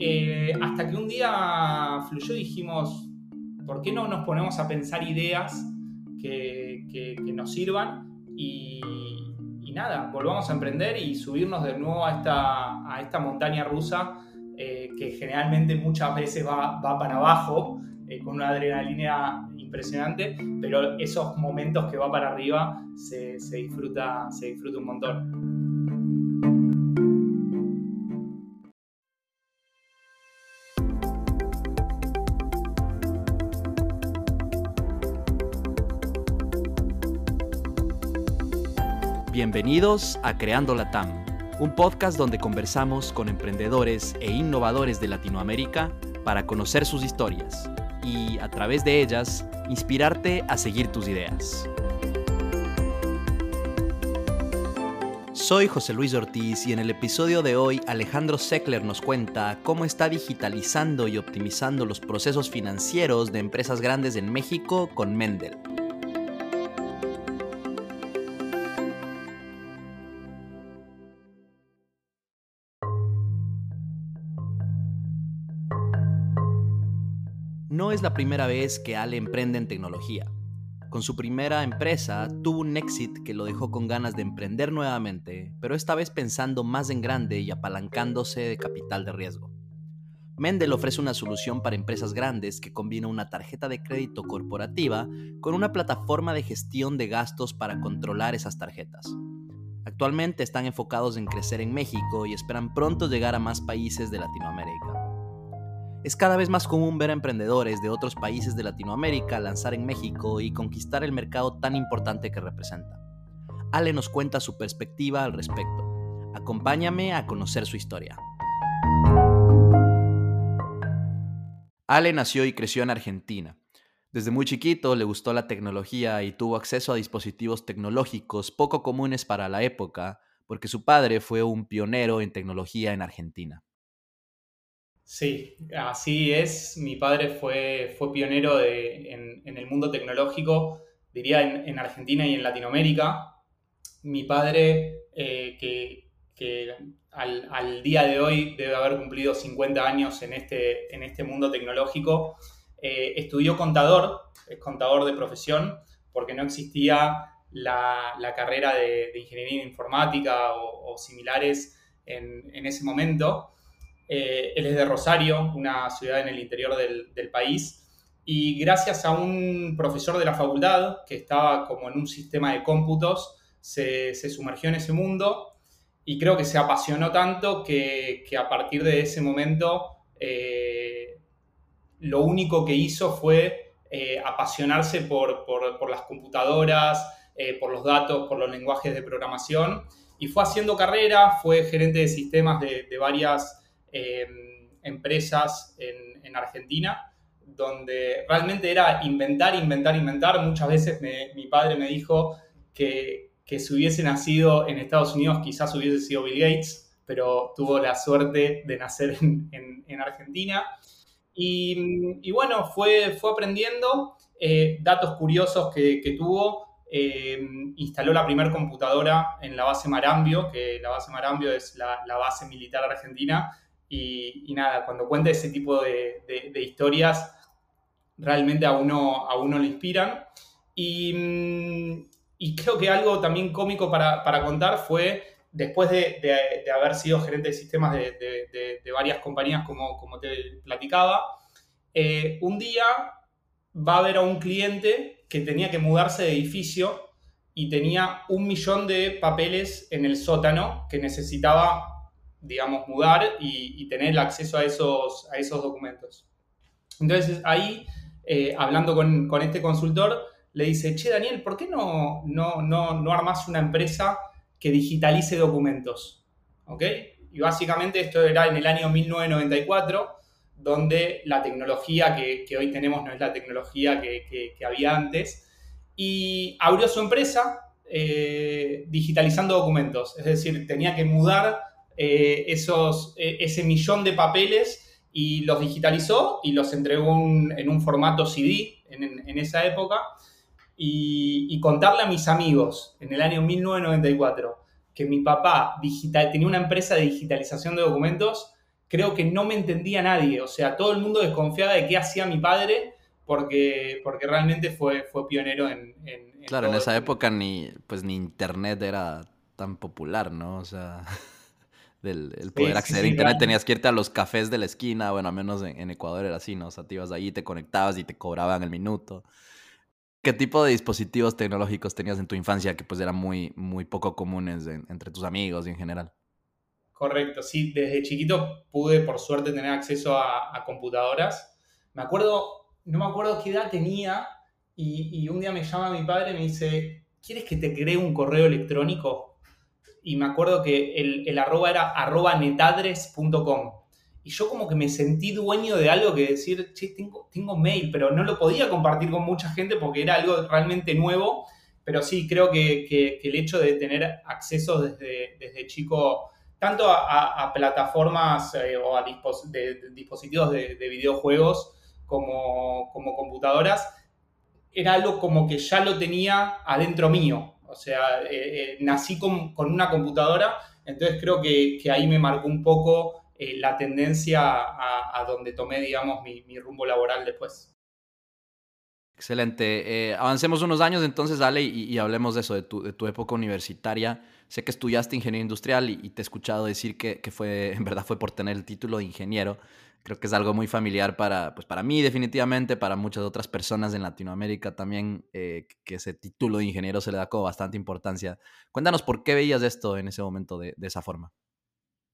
Eh, hasta que un día fluyó dijimos, ¿por qué no nos ponemos a pensar ideas que, nos sirvan? Y, nada, volvamos a emprender y subirnos de nuevo a esta, a esta montaña rusa eh, que generalmente muchas veces va, para abajo, eh, con una adrenalina impresionante, pero esos momentos que va para arriba se, se disfruta, se disfruta un montón. Bienvenidos a Creando la TAM, un podcast donde conversamos con emprendedores e innovadores de Latinoamérica para conocer sus historias y, a través de ellas, inspirarte a seguir tus ideas. Soy José Luis Ortiz y en el episodio de hoy Alejandro Seckler nos cuenta cómo está digitalizando y optimizando los procesos financieros de empresas grandes en México con Mendel. Es la primera vez que Ale emprende en tecnología. Con su primera empresa tuvo un exit que lo dejó con ganas de emprender nuevamente, pero esta vez pensando más en grande y apalancándose de capital de riesgo. Mendel ofrece una solución para empresas grandes que combina una tarjeta de crédito corporativa con una plataforma de gestión de gastos para controlar esas tarjetas. Actualmente están enfocados en crecer en México y esperan pronto llegar a más países de Latinoamérica. Es cada vez más común ver emprendedores de otros países de Latinoamérica lanzar en México y conquistar el mercado tan importante que representa. Ale nos cuenta su perspectiva al respecto. Acompáñame a conocer su historia. Ale nació y creció en Argentina. Desde muy chiquito le gustó la tecnología y tuvo acceso a dispositivos tecnológicos poco comunes para la época, porque su padre fue un pionero en tecnología en Argentina. Sí, así es. Mi padre fue, fue pionero en, el mundo tecnológico, diría en, Argentina y en Latinoamérica. Mi padre, eh, que, al, día de hoy debe haber cumplido 50 años en este, en este mundo tecnológico, eh, estudió contador, es contador de profesión, porque no existía la, carrera de, ingeniería informática o, similares en, en ese momento. Eh, él es de Rosario, una ciudad en el interior del, país, y gracias a un profesor de la facultad que estaba como en un sistema de cómputos, se, sumergió en ese mundo y creo que se apasionó tanto que, a partir de ese momento eh, lo único que hizo fue eh, apasionarse por, las computadoras, por los datos, por los lenguajes de programación y fue haciendo carrera, fue gerente de sistemas de, de varias Em, empresas en, Argentina, donde realmente era inventar, inventar, inventar. Muchas veces mi padre me dijo que, que si hubiese nacido en Estados Unidos quizás hubiese sido Bill Gates, pero tuvo la suerte de nacer en, Argentina. Y, bueno, fue, fue aprendiendo eh, datos curiosos que, tuvo. Em, instaló la primera computadora en la base Marambio, que la base Marambio es la base militar argentina, y, nada, cuando cuenta ese tipo de, historias, realmente a uno, a uno le inspiran. Y, mm, creo que algo también cómico para, contar fue, después de, haber sido gerente de sistemas de, varias compañías, como, como te platicaba, eh, un día va a ver a un cliente que tenía que mudarse de edificio y tenía un millón de papeles en el sótano que necesitaba digamos, mudar y, tener acceso a esos, a esos documentos. Entonces ahí, eh, hablando con, este consultor, le dice, che, Daniel, ¿por qué no, no, no, no armas una empresa que digitalice documentos? ¿Ok? Y básicamente esto era en el año 1994, donde la tecnología que, hoy tenemos no es la tecnología que, había antes. Y abrió su empresa eh, digitalizando documentos, es decir, tenía que mudar eh, esos, eh, ese millón de papeles y los digitalizó y los entregó en un formato CD en, esa época. Y, contarle a mis amigos en el año 1994 que mi papá digital, tenía una empresa de digitalización de documentos, creo que no me entendía nadie. O sea, todo el mundo desconfiaba de qué hacía mi padre porque, porque realmente fue, fue pionero en... claro, en esa época ni, pues, ni internet era tan popular, ¿no? O sea, del, el poder acceder a internet tenías que irte a los cafés de la esquina, bueno, al menos en, en, Ecuador era así, ¿no? O sea, te ibas ahí, te conectabas y te cobraban el minuto. ¿Qué tipo de dispositivos tecnológicos tenías en tu infancia que pues eran muy, muy poco comunes entre tus amigos y en general? Correcto, sí, desde chiquito pude por suerte tener acceso a, computadoras. Me acuerdo, no me acuerdo qué edad tenía y, un día me llama mi padre y me dice, ¿quieres que te cree un correo electrónico? Y me acuerdo que el, arroba era arroba netadres.com y yo como que me sentí dueño de algo que decir, che, tengo, tengo mail, pero no lo podía compartir con mucha gente porque era algo realmente nuevo, pero sí, creo que, el hecho de tener acceso desde, desde chico, tanto a, plataformas eh, o a dispositivos de, videojuegos como, como computadoras, era algo como que ya lo tenía adentro mío. O sea, eh, eh, nací con, una computadora, entonces creo que, que ahí me marcó un poco eh, la tendencia a, donde tomé, digamos, mi, rumbo laboral después. Excelente. Eh, avancemos unos años entonces, Ale, y, hablemos de eso, de tu, de tu, época universitaria. Sé que estudiaste ingeniería industrial y, te he escuchado decir que, que, fue, en verdad fue por tener el título de ingeniero. Creo que es algo muy familiar para, pues para mí definitivamente, para muchas otras personas en Latinoamérica también, eh, que ese título de ingeniero se le da como bastante importancia. Cuéntanos por qué veías esto en ese momento de, de esa forma.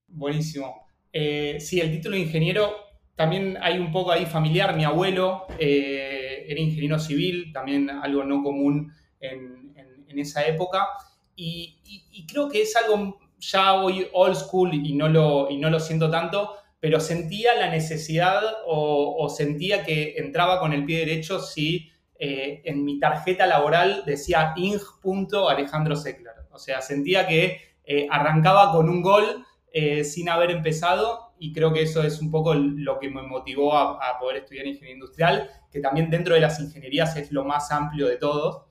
Buenísimo. Eh, sí, el título de ingeniero también hay un poco ahí familiar. Mi abuelo eh, era ingeniero civil, también algo no común en, esa época. Y, creo que es algo ya hoy old school y no lo, y no lo siento tanto, pero sentía la necesidad o, sentía que entraba con el pie derecho si eh, en mi tarjeta laboral decía ing. Alejandro Seckler. O sea, sentía que arrancaba con un gol eh, sin haber empezado y creo que eso es un poco lo que me motivó a, poder estudiar ingeniería industrial, que también dentro de las ingenierías es lo más amplio de todos.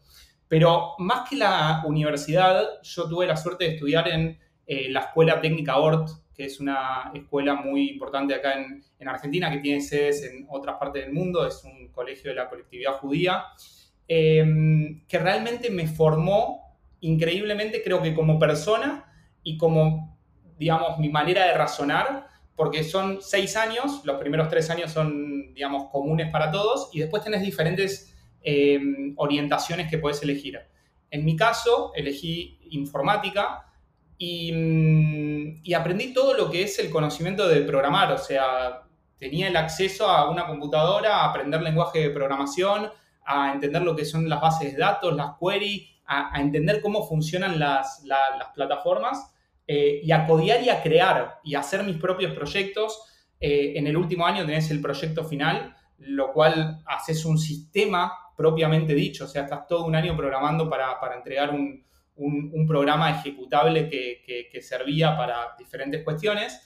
Pero más que la universidad, yo tuve la suerte de estudiar en eh, la Escuela Técnica ORT, que es una escuela muy importante acá en, Argentina, que tiene sedes en otras partes del mundo, es un colegio de la colectividad judía, em, que realmente me formó increíblemente, creo que como persona y como digamos, mi manera de razonar, porque son seis años, los primeros tres años son, digamos, comunes para todos, y después tenés diferentes eh, orientaciones que puedes elegir. En mi caso, elegí informática y, y, aprendí todo lo que es el conocimiento de programar, o sea, tenía el acceso a una computadora, a aprender lenguaje de programación, a entender lo que son las bases de datos, las queries, a, entender cómo funcionan las, las plataformas eh, y a codiar y a crear y a hacer mis propios proyectos. Eh, en el último año tenés el proyecto final, lo cual haces un sistema propiamente dicho, o sea, estás todo un año programando para, entregar un, programa ejecutable que, servía para diferentes cuestiones.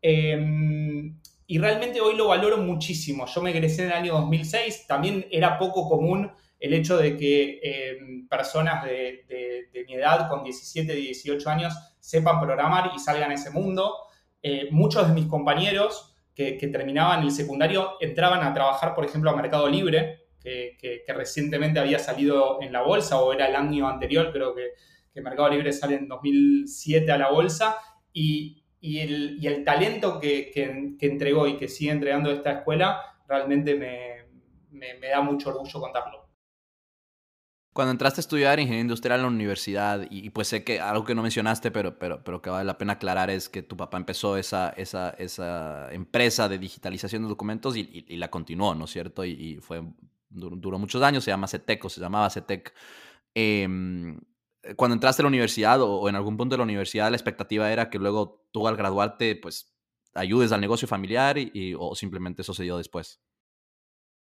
Em, y realmente hoy lo valoro muchísimo. Yo me egresé en el año 2006, también era poco común el hecho de que em, personas de, mi edad, con 17, 18 años, sepan programar y salgan a ese mundo. Eh, muchos de mis compañeros que, terminaban el secundario entraban a trabajar, por ejemplo, a Mercado Libre, que, recientemente había salido en la bolsa o era el año anterior, creo que, Mercado Libre sale en 2007 a la bolsa. Y, el, talento que, entregó y que sigue entregando esta escuela realmente me da mucho orgullo contarlo. Cuando entraste a estudiar ingeniería industrial en la universidad, y, pues sé que algo que no mencionaste, pero, pero, pero que vale la pena aclarar es que tu papá empezó esa, esa, esa empresa de digitalización de documentos y, la continuó, ¿no es cierto? Y, fue, duró, muchos años, se llama CETEC o se llamaba CETEC. Em, cuando entraste a la universidad o, en algún punto de la universidad, la expectativa era que luego tú al graduarte, pues ayudes al negocio familiar y, o simplemente eso después.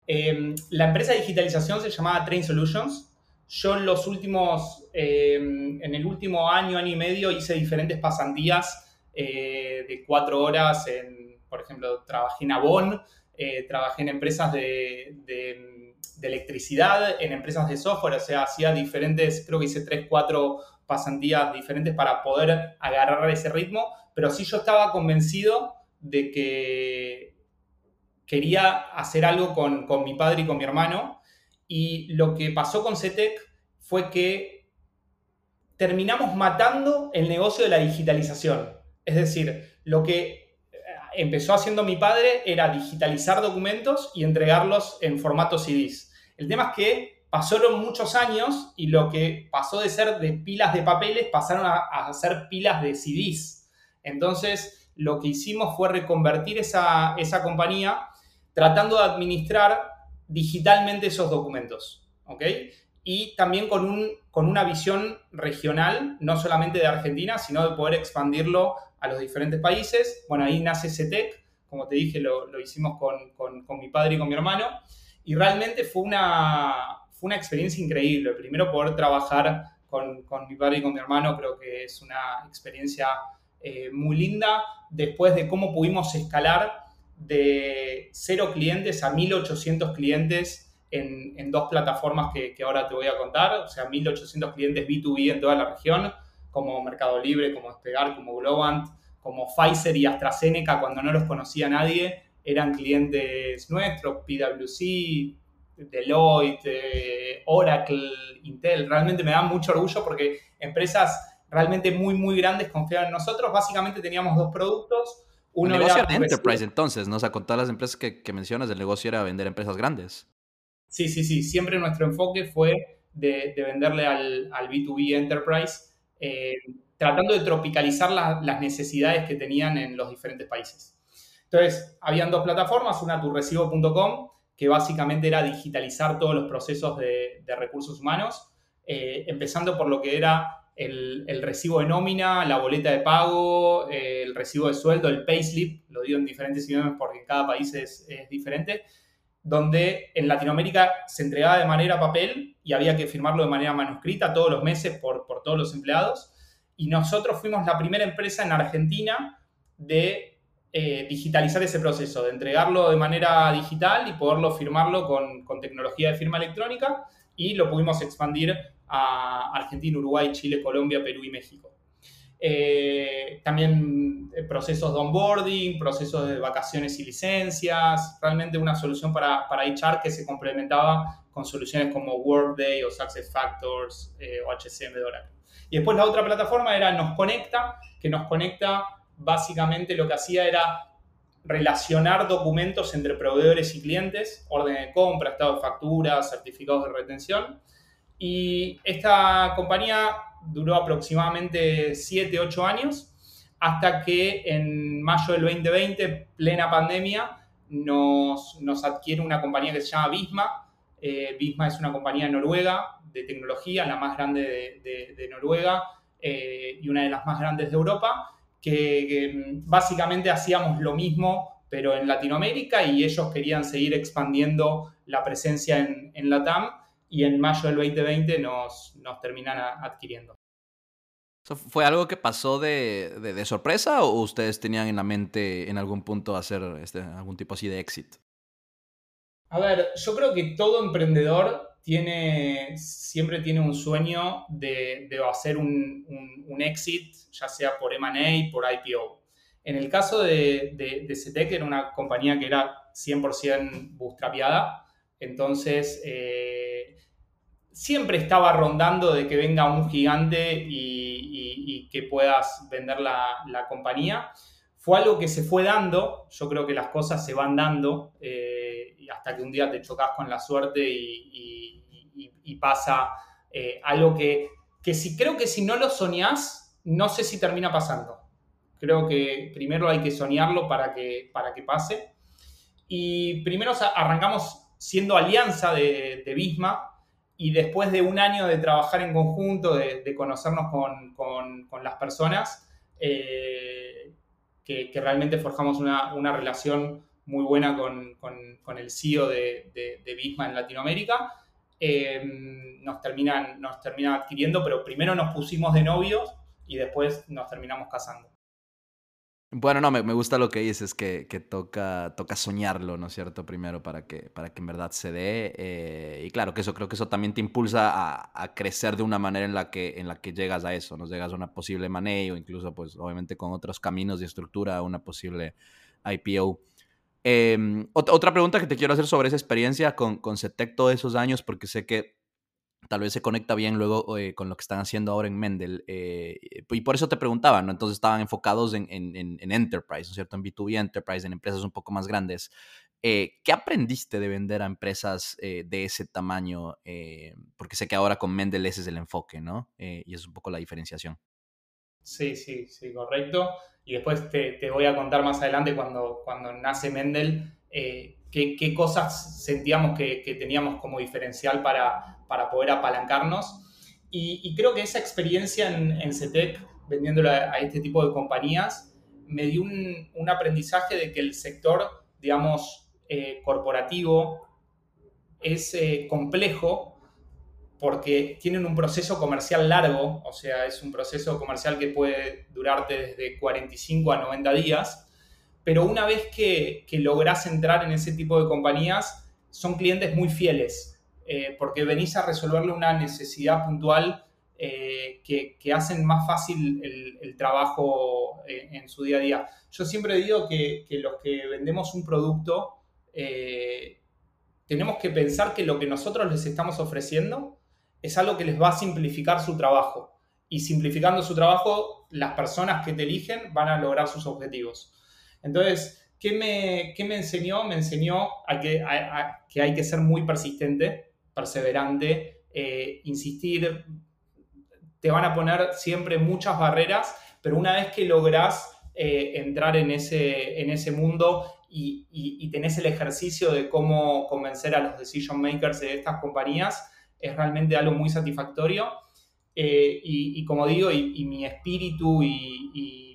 Em, la empresa de digitalización se llamaba Train Solutions yo en los últimos, eh, en el último año, año y medio, hice diferentes pasantías eh, de cuatro horas. En, por ejemplo, trabajé en Avon, eh, trabajé en empresas de, de, electricidad, en empresas de software, o sea, hacía diferentes, creo que hice tres, cuatro pasantías diferentes para poder agarrar ese ritmo, pero sí yo estaba convencido de que quería hacer algo con, con mi padre y con mi hermano. Y lo que pasó con CETEC fue que terminamos matando el negocio de la digitalización. Es decir, lo que empezó haciendo mi padre era digitalizar documentos y entregarlos en formato CDs. El tema es que pasaron muchos años y lo que pasó de ser de pilas de papeles pasaron a, a ser pilas de CDs. Entonces, lo que hicimos fue reconvertir esa, esa compañía tratando de administrar digitalmente esos documentos. ¿ok? Y también con, un, con una visión regional, no solamente de Argentina, sino de poder expandirlo a los diferentes países. Bueno, ahí nace CETEC, como te dije, lo, lo hicimos con, con, con, mi padre y con mi hermano, y realmente fue una, fue una experiencia increíble. Primero poder trabajar con, con, mi padre y con mi hermano creo que es una experiencia eh, muy linda, después de cómo pudimos escalar de cero clientes a 1800 clientes en, en dos plataformas que, que, ahora te voy a contar, o sea, 1800 clientes B2B en toda la región, como Mercado Libre, como Despegar, como Globant, como Pfizer y AstraZeneca, cuando no los conocía nadie, eran clientes nuestros, PwC, Deloitte, eh, Oracle, Intel. Realmente me da mucho orgullo porque empresas realmente muy, muy grandes confiaban en nosotros. Básicamente teníamos dos productos uno el negocio era, enterprise entonces, ¿no? O sea, con todas las empresas que, que, mencionas, el negocio era vender empresas grandes. Sí, sí, sí. Siempre nuestro enfoque fue de, de venderle al, al, B2B enterprise, eh, tratando de tropicalizar la, las necesidades que tenían en los diferentes países. Entonces, habían dos plataformas, una turrecibo.com, que básicamente era digitalizar todos los procesos de, recursos humanos, eh, empezando por lo que era el, recibo de nómina, la boleta de pago, eh, el recibo de sueldo, el payslip, lo digo en diferentes idiomas porque cada país es, diferente, donde en Latinoamérica se entregaba de manera papel y había que firmarlo de manera manuscrita todos los meses por, por todos los empleados. Y nosotros fuimos la primera empresa en Argentina de eh, digitalizar ese proceso, de entregarlo de manera digital y poderlo firmarlo con, con tecnología de firma electrónica y lo pudimos expandir a Argentina, Uruguay, Chile, Colombia, Perú y México. Eh, también eh, procesos de onboarding, procesos de vacaciones y licencias, realmente una solución para, para HR que se complementaba con soluciones como Workday o SuccessFactors eh, o HCM de Oracle. Y después la otra plataforma era Nos Conecta, que nos conecta básicamente lo que hacía era relacionar documentos entre proveedores y clientes, orden de compra, estado de factura, certificados de retención, y esta compañía duró aproximadamente 7, 8 años, hasta que en mayo del 2020, plena pandemia, nos, adquiere una compañía que se llama Visma. Eh, Visma es una compañía noruega de tecnología, la más grande de, Noruega eh, y una de las más grandes de Europa, que, que básicamente hacíamos lo mismo, pero en Latinoamérica, y ellos querían seguir expandiendo la presencia en, en LATAM y en mayo del 2020 nos, nos terminan adquiriendo. ¿Fue algo que pasó de, de, de, sorpresa o ustedes tenían en la mente en algún punto hacer este, algún tipo así de éxito? A ver, yo creo que todo emprendedor tiene, siempre tiene un sueño de, de hacer un, un, un, exit, ya sea por M&A, por IPO. En el caso de, de, de CETEC era una compañía que era 100% bootstrapeada, entonces... Eh, siempre estaba rondando de que venga un gigante y, que puedas vender la, la, compañía. Fue algo que se fue dando, yo creo que las cosas se van dando eh, hasta que un día te chocas con la suerte y, y pasa eh, algo que, que si, creo que si no lo soñás, no sé si termina pasando. Creo que primero hay que soñarlo para que, para que pase. Y primero arrancamos siendo alianza de, de Bisma, y después de un año de trabajar en conjunto, de, conocernos con, las personas, eh, que, realmente forjamos una, relación muy buena con, el CEO de, de, de, Bisma en Latinoamérica, eh, nos, terminan, nos terminan adquiriendo, pero primero nos pusimos de novios y después nos terminamos casando. Bueno, no, me, gusta lo que dices, que, que toca, toca soñarlo, ¿no es cierto? Primero para que, para que en verdad se dé. Eh, y claro, que eso creo que eso también te impulsa a, a, crecer de una manera en la que, en la que llegas a eso, ¿no? Llegas a una posible money o incluso, pues, obviamente con otros caminos de estructura, una posible IPO. Em, otra pregunta que te quiero hacer sobre esa experiencia con, con CETEC todos esos años, porque sé que tal vez se conecta bien luego eh, con lo que están haciendo ahora en Mendel. Eh, y por eso te preguntaba, ¿no? Entonces estaban enfocados en, enterprise, ¿no es cierto? En B2B enterprise, en empresas un poco más grandes. Eh, ¿Qué aprendiste de vender a empresas de ese tamaño? porque sé que ahora con Mendel ese es el enfoque, ¿no? y es un poco la diferenciación. Sí, sí, sí, correcto. Y después te, voy a contar más adelante cuando, cuando nace Mendel qué, cosas sentíamos que, teníamos como diferencial para, para poder apalancarnos. Y, creo que esa experiencia en, en CETEC, vendiéndolo a, este tipo de compañías, me dio un, aprendizaje de que el sector, digamos, eh, corporativo es eh, complejo porque tienen un proceso comercial largo, o sea, es un proceso comercial que puede durarte desde 45 a 90 días pero una vez que, que lográs entrar en ese tipo de compañías, son clientes muy fieles, eh, porque venís a resolverle una necesidad puntual eh, que, que, hacen más fácil el, trabajo eh, en su día a día. Yo siempre digo que, que los que vendemos un producto, tenemos que pensar que lo que nosotros les estamos ofreciendo es algo que les va a simplificar su trabajo. Y simplificando su trabajo, las personas que te eligen van a lograr sus objetivos. Entonces, ¿qué me, me enseñó? Me enseñó a que, que, hay que ser muy persistente, perseverante, eh, insistir. Te van a poner siempre muchas barreras, pero una vez que logras eh, entrar en ese, en ese mundo y, y, tenés el ejercicio de cómo convencer a los decision makers de estas compañías, es realmente algo muy satisfactorio. Eh, y, como digo, y, mi espíritu y,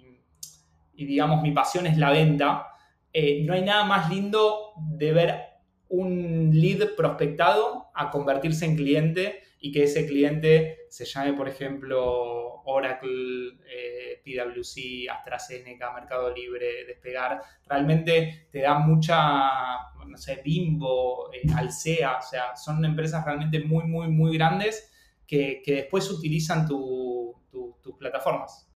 y digamos mi pasión es la venta, eh, no hay nada más lindo de ver un lead prospectado a convertirse en cliente y que ese cliente se llame, por ejemplo, Oracle, eh, PwC, AstraZeneca, Mercado Libre, Despegar. Realmente te da mucha, no sé, Bimbo, eh, Alsea, o sea, son empresas realmente muy, muy, muy grandes que, después utilizan tus plataformas.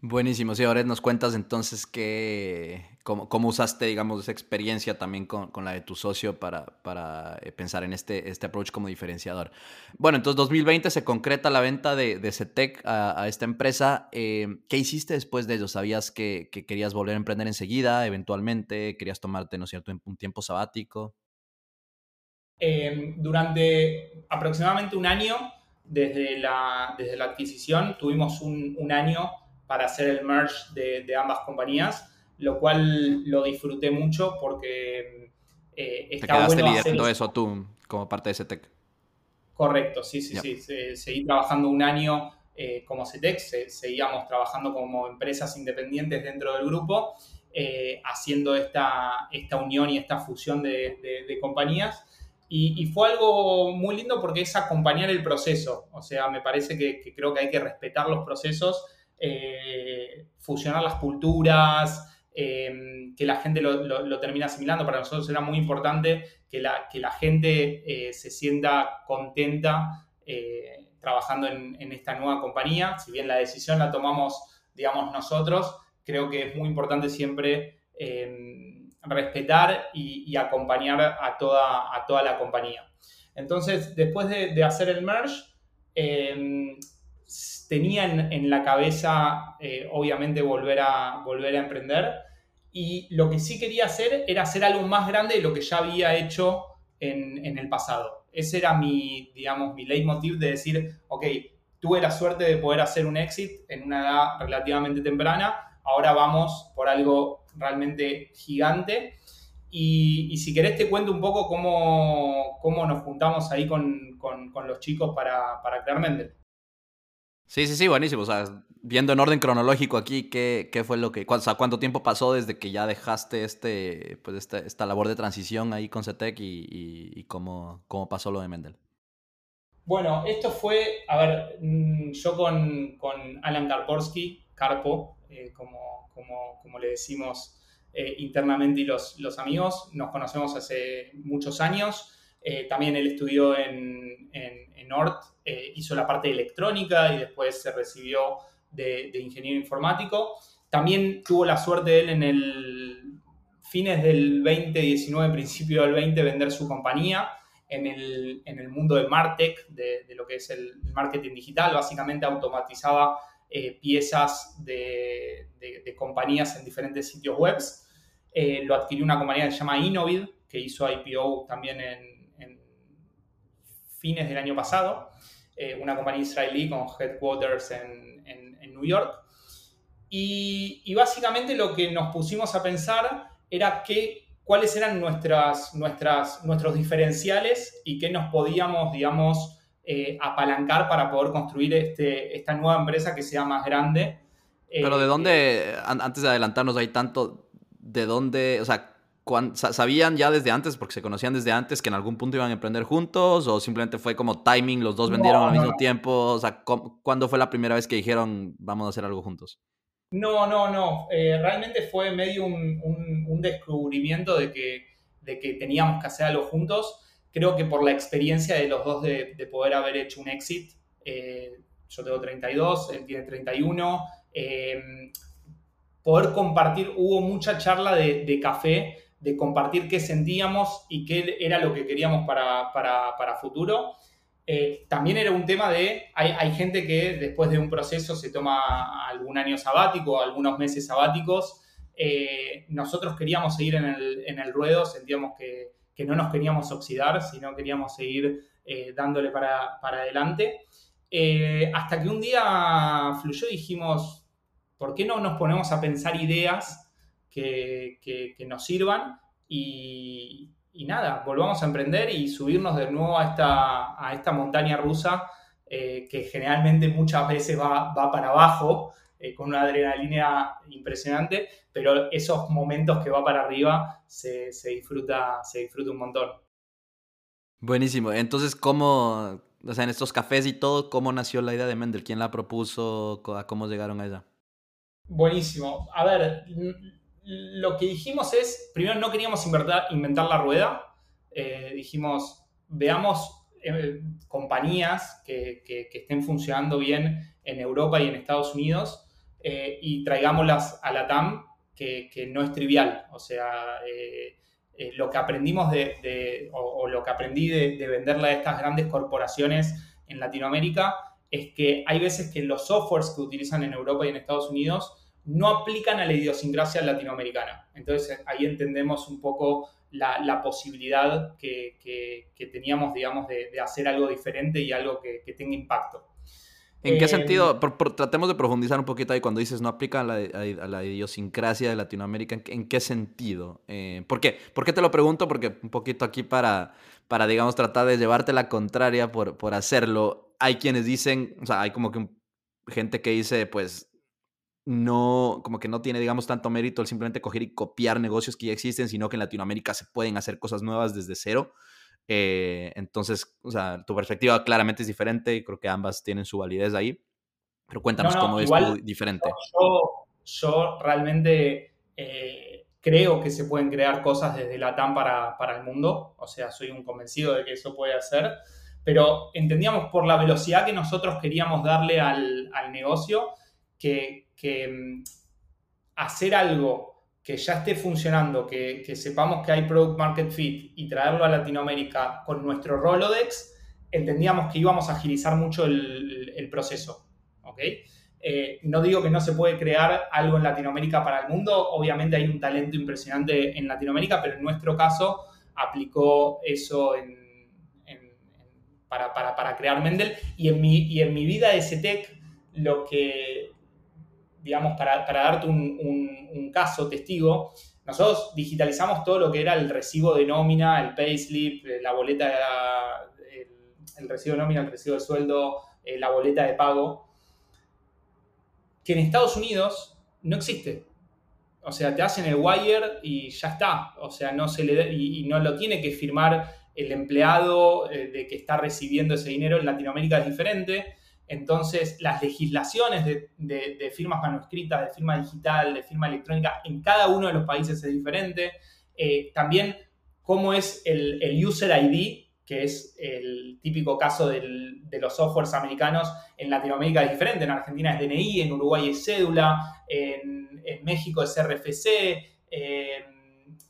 Buenísimo, sí, ahora nos cuentas entonces que, cómo, cómo, usaste, digamos, esa experiencia también con, con la de tu socio para, para, eh, pensar en este, este approach como diferenciador. Bueno, entonces 2020 se concreta la venta de, de CETEC a, a, esta empresa. Eh, ¿Qué hiciste después de ello? ¿Sabías que, que, querías volver a emprender enseguida, eventualmente? ¿Querías tomarte, no es cierto, un tiempo sabático? Eh, durante aproximadamente un año, desde la, desde la adquisición, tuvimos un, un año para hacer el merge de, ambas compañías, lo cual lo disfruté mucho porque eh, está Te quedaste liderando eso tú como parte de CETEC. Correcto, sí, sí, sí. seguí trabajando un año eh, como CETEC, seguíamos trabajando como empresas independientes dentro del grupo, eh, haciendo esta, esta unión y esta fusión de, compañías. Y, fue algo muy lindo porque es acompañar el proceso. O sea, me parece que, que creo que hay que respetar los procesos eh, fusionar las culturas, eh, que la gente lo, termina asimilando. Para nosotros era muy importante que la, que la gente eh, se sienta contenta trabajando en, esta nueva compañía. Si bien la decisión la tomamos, digamos, nosotros, creo que es muy importante siempre respetar y, acompañar a toda, a toda la compañía. Entonces, después de, hacer el merge, tenía en, la cabeza, eh, obviamente, volver a, volver a emprender. Y lo que sí quería hacer era hacer algo más grande de lo que ya había hecho en, el pasado. Ese era mi, digamos, mi leitmotiv de decir, ok, tuve la suerte de poder hacer un exit en una edad relativamente temprana, ahora vamos por algo realmente gigante. Y, si querés te cuento un poco cómo, cómo nos juntamos ahí con, con, los chicos para, para crear Mendel. Sí, sí, sí, buenísimo. O sea, viendo en orden cronológico aquí, ¿qué, qué fue lo que, o sea, cuánto tiempo pasó desde que ya dejaste este, pues esta, esta labor de transición ahí con CETEC y, y, cómo, cómo pasó lo de Mendel? Bueno, esto fue, a ver, mm, yo con, con Alan Karporsky, Carpo, como, como, le decimos internamente y los, los amigos. Nos conocemos hace muchos años. También él estudió en, en, en Nord, hizo la parte electrónica y después se recibió de, ingeniero informático. También tuvo la suerte de él en el fines del 2019, principio del 20, vender su compañía en el, en el mundo de Martech, de, lo que es el marketing digital. Básicamente automatizaba eh, piezas de, de, compañías en diferentes sitios web. Eh, lo adquirió una compañía que se llama Innovid, que hizo IPO también en fines del año pasado. Eh, una compañía israelí con headquarters en, en New York. Y, y, básicamente lo que nos pusimos a pensar era que, cuáles eran nuestras, nuestras, nuestros diferenciales y qué nos podíamos, digamos, eh, apalancar para poder construir este, esta nueva empresa que sea más grande. Pero de eh, dónde, antes de adelantarnos, hay tanto, de dónde, o sea, ¿sabían ya desde antes, porque se conocían desde antes, que en algún punto iban a emprender juntos? ¿O simplemente fue como timing, los dos vendieron al mismo tiempo? O sea, ¿cuándo fue la primera vez que dijeron, vamos a hacer algo juntos? No, no, no. Eh, realmente fue medio un, descubrimiento de que, de que teníamos que hacer algo juntos. Creo que por la experiencia de los dos de, poder haber hecho un exit, eh, yo tengo 32, él tiene 31, eh, poder compartir, hubo mucha charla de, café, de compartir qué sentíamos y qué era lo que queríamos para, para, para futuro. Eh, también era un tema de, hay, gente que después de un proceso se toma algún año sabático, algunos meses sabáticos. Eh, nosotros queríamos seguir en el, ruedo, sentíamos que, no nos queríamos oxidar, sino queríamos seguir eh, dándole para, adelante. hasta que un día fluyó y dijimos, ¿por qué no nos ponemos a pensar ideas que, que nos sirvan? Y, y nada, volvamos a emprender y subirnos de nuevo a esta, a esta montaña rusa eh, que generalmente muchas veces va, va para abajo eh, con una adrenalina impresionante, pero esos momentos que va para arriba se, se, disfruta, se disfruta un montón. Buenísimo. Entonces, ¿cómo, o sea, en estos cafés y todo, cómo nació la idea de Mendel? ¿Quién la propuso? ¿Cómo llegaron a ella? Buenísimo. A ver, lo que dijimos es, primero no queríamos inventar, la rueda, eh, dijimos, veamos eh, compañías que, estén funcionando bien en Europa y en Estados Unidos eh, y traigámoslas a la TAM, que, no es trivial. O sea, lo que aprendimos de, o, lo que aprendí de, de venderla a estas grandes corporaciones en Latinoamérica es que hay veces que los softwares que utilizan en Europa y en Estados Unidos no aplican a la idiosincrasia latinoamericana. Entonces ahí entendemos un poco la, posibilidad que, teníamos, digamos, de, hacer algo diferente y algo que, tenga impacto. ¿En qué eh, sentido? tratemos de profundizar un poquito ahí cuando dices no aplica a la, idiosincrasia de Latinoamérica. ¿En, qué sentido? Eh, ¿Por qué? ¿Por qué te lo pregunto? Porque un poquito aquí para, para digamos, tratar de llevarte la contraria por, por hacerlo. Hay quienes dicen, o sea, hay como que gente que dice, pues no, como que no tiene, digamos, tanto mérito el simplemente coger y copiar negocios que ya existen, sino que en Latinoamérica se pueden hacer cosas nuevas desde cero. Eh, entonces, o sea, tu perspectiva claramente es diferente y creo que ambas tienen su validez ahí. Pero cuéntanos cómo es diferente. Yo, realmente eh, creo que se pueden crear cosas desde la TAM para, para el mundo. O sea, soy un convencido de que eso puede hacer. Pero entendíamos por la velocidad que nosotros queríamos darle al, al negocio que, que mm, hacer algo que ya esté funcionando, que, sepamos que hay product market fit y traerlo a Latinoamérica con nuestro Rolodex, entendíamos que íbamos a agilizar mucho el, proceso. Eh, no digo que no se puede crear algo en Latinoamérica para el mundo, obviamente hay un talento impresionante en Latinoamérica, pero en nuestro caso aplicó eso para, crear Mendel. Y en mi, y en mi vida de SETEC, lo que, digamos, para, darte un, caso testigo, nosotros digitalizamos todo lo que era el recibo de nómina, el payslip, eh, la boleta, el, recibo de nómina, el recibo de sueldo, eh, la boleta de pago, que en Estados Unidos no existe. O sea, te hacen el wire y ya está. O sea, no se le y, no lo tiene que firmar el empleado eh, de que está recibiendo ese dinero. En Latinoamérica es diferente. Entonces, las legislaciones de, firmas manuscritas, de firma digital, de firma electrónica, en cada uno de los países es diferente. Eh, también, cómo es el, user ID, que es el típico caso de los softwares americanos, en Latinoamérica es diferente. En Argentina es DNI, en Uruguay es cédula, en, México es RFC.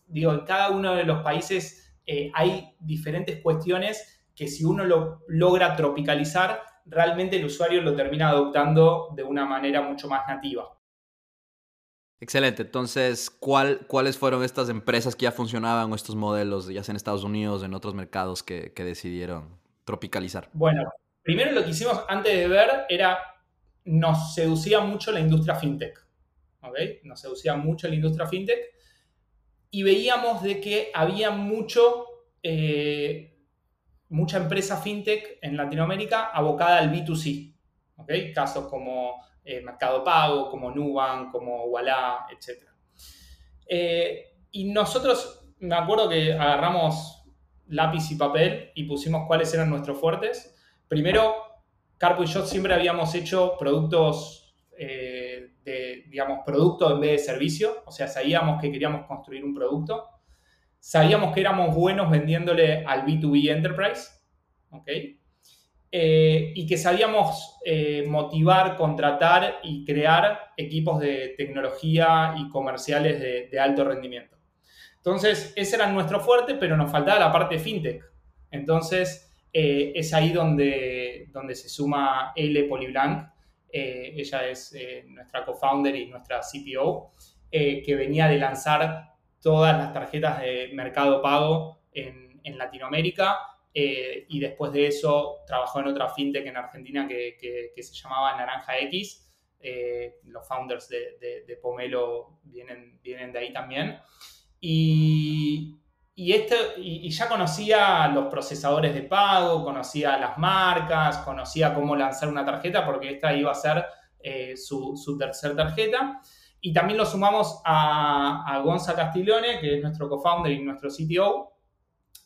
digo, en cada uno de los países eh, hay diferentes cuestiones que si uno lo logra tropicalizar, realmente el usuario lo termina adoptando de una manera mucho más nativa. Excelente. Entonces, ¿cuáles fueron estas empresas que ya funcionaban o estos modelos, ya sea en Estados Unidos, en otros mercados, que, decidieron tropicalizar? Bueno, primero lo que hicimos antes de ver era, nos seducía mucho la industria fintech. ¿ok? Nos seducía mucho la industria fintech y veíamos de que había mucho eh, mucha empresa fintech en Latinoamérica abocada al B2C. ¿okay? Casos como eh, Mercado Pago, como Nubank, como Walla, etc. Eh, y nosotros, me acuerdo que agarramos lápiz y papel y pusimos cuáles eran nuestros fuertes. Primero, Carpo y yo siempre habíamos hecho productos eh, de, digamos, producto en vez de servicio. O sea, sabíamos que queríamos construir un producto sabíamos que éramos buenos vendiéndole al B2B Enterprise, ¿ok? Eh, y que sabíamos eh, motivar, contratar y crear equipos de tecnología y comerciales de, alto rendimiento. Entonces, ese era nuestro fuerte, pero nos faltaba la parte fintech. Entonces, eh, es ahí donde, donde se suma L. Poliblanc. ella es nuestra co-founder y nuestra CPO, que venía de lanzar todas las tarjetas de mercado pago en, Latinoamérica eh, y después de eso trabajó en otra fintech en Argentina que, se llamaba Naranja X. Eh, los founders de, Pomelo vienen, vienen de ahí también. Y, este, y, ya conocía los procesadores de pago, conocía las marcas, conocía cómo lanzar una tarjeta porque esta iba a ser eh, su, su tercer tarjeta. Y también lo sumamos a, a Gonza Castiglione, que es nuestro co-founder y nuestro CTO,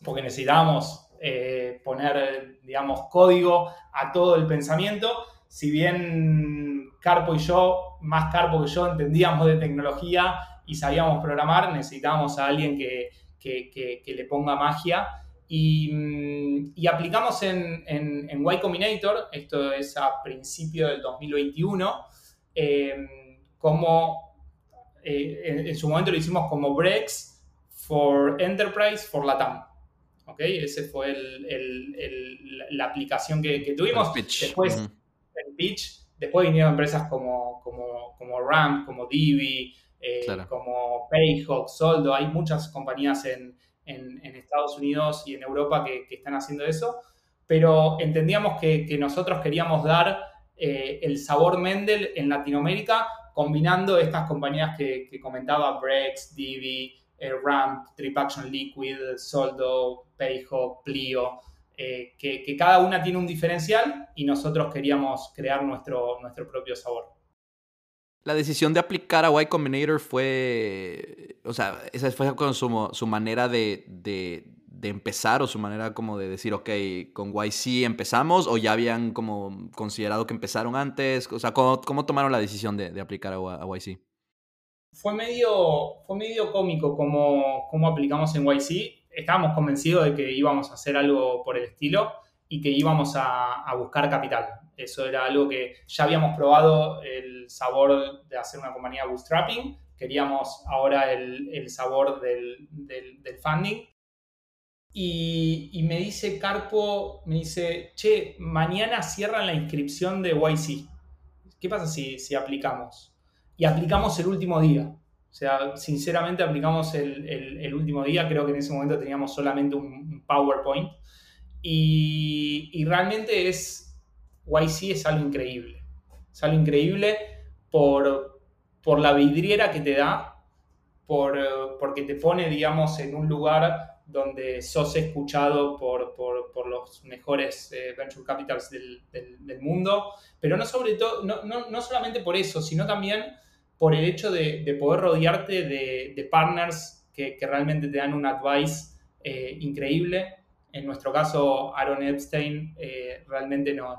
porque necesitábamos eh, poner, digamos, código a todo el pensamiento. Si bien Carpo y yo, más Carpo que yo, entendíamos de tecnología y sabíamos programar, necesitábamos a alguien que, le ponga magia. Y, mm, aplicamos en, en, Y Combinator, esto es a principio del 2021, como eh, en, su momento lo hicimos como Brex for Enterprise for Latam. ¿Ok? Ese fue la aplicación que, tuvimos. Después, el pitch. Después vinieron empresas como, como, como Ramp, como Divi, eh, como Payhawk, Soldo. Hay muchas compañías en, Estados Unidos y en Europa que, están haciendo eso. Pero entendíamos que, nosotros queríamos dar eh, el sabor Mendel en Latinoamérica combinando estas compañías que, comentaba, Brex, Divi, eh, Ramp, Tripaction Liquid, Soldo, Payhawk, Plio, eh, que, cada una tiene un diferencial y nosotros queríamos crear nuestro, nuestro propio sabor. La decisión de aplicar a Y Combinator fue, o sea, esa fue con su, su manera de empezar o su manera como de decir, ok, con YC empezamos o ya habían como considerado que empezaron antes? O sea, ¿cómo, tomaron la decisión de, aplicar a, YC? Fue medio, fue medio cómico como, como aplicamos en YC. Estábamos convencidos de que íbamos a hacer algo por el estilo y que íbamos a, buscar capital. Eso era algo que ya habíamos probado el sabor de hacer una compañía bootstrapping. Queríamos ahora el, sabor del, del funding y, me dice Carpo, me dice, che, mañana cierran la inscripción de YC. ¿Qué pasa si, si aplicamos? Y aplicamos el último día. O sea, sinceramente aplicamos el, último día. Creo que en ese momento teníamos solamente un, PowerPoint. Y, realmente es, YC es algo increíble. Es algo increíble por, por la vidriera que te da, por, porque te pone, digamos, en un lugar donde sos escuchado por, los mejores eh, venture capitals del, mundo, pero no, sobre todo, no, solamente por eso, sino también por el hecho de, poder rodearte de, partners que, realmente te dan un advice eh, increíble. En nuestro caso, Aaron Epstein eh, realmente nos,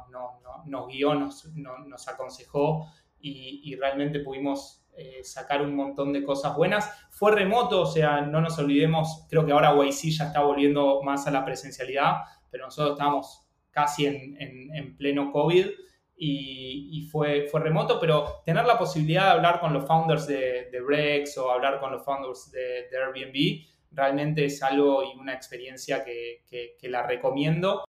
nos guió, nos, nos aconsejó y, realmente pudimos eh, sacar un montón de cosas buenas. Fue remoto, o sea, no nos olvidemos, creo que ahora YC ya está volviendo más a la presencialidad, pero nosotros estábamos casi en, en, pleno COVID y, fue, fue remoto, pero tener la posibilidad de hablar con los founders de, de Rex o hablar con los founders de, de Airbnb realmente es algo y una experiencia que, que, la recomiendo.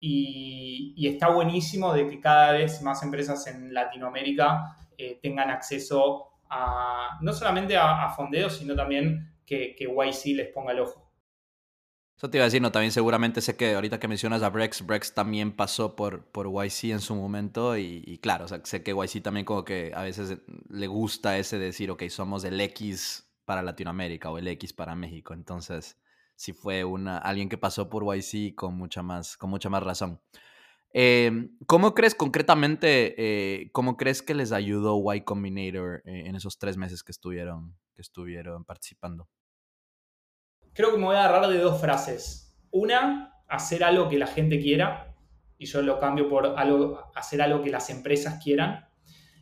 Y, y, está buenísimo de que cada vez más empresas en Latinoamérica eh, tengan acceso a no solamente a, a fondeos, sino también que, que YC les ponga el ojo. Eso te iba a decir, no, también seguramente sé que ahorita que mencionas a Brex, Brex también pasó por, por YC en su momento y, claro, o sea, sé que YC también como que a veces le gusta ese decir, ok, somos el X para Latinoamérica o el X para México. Entonces, sí fue una, alguien que pasó por YC con mucha más, con mucha más razón. Em, ¿Cómo crees concretamente, eh, cómo crees que les ayudó Y Combinator eh, en esos tres meses que estuvieron, que estuvieron participando? Creo que me voy a agarrar de dos frases. Una, hacer algo que la gente quiera, y yo lo cambio por hacer algo que las empresas quieran.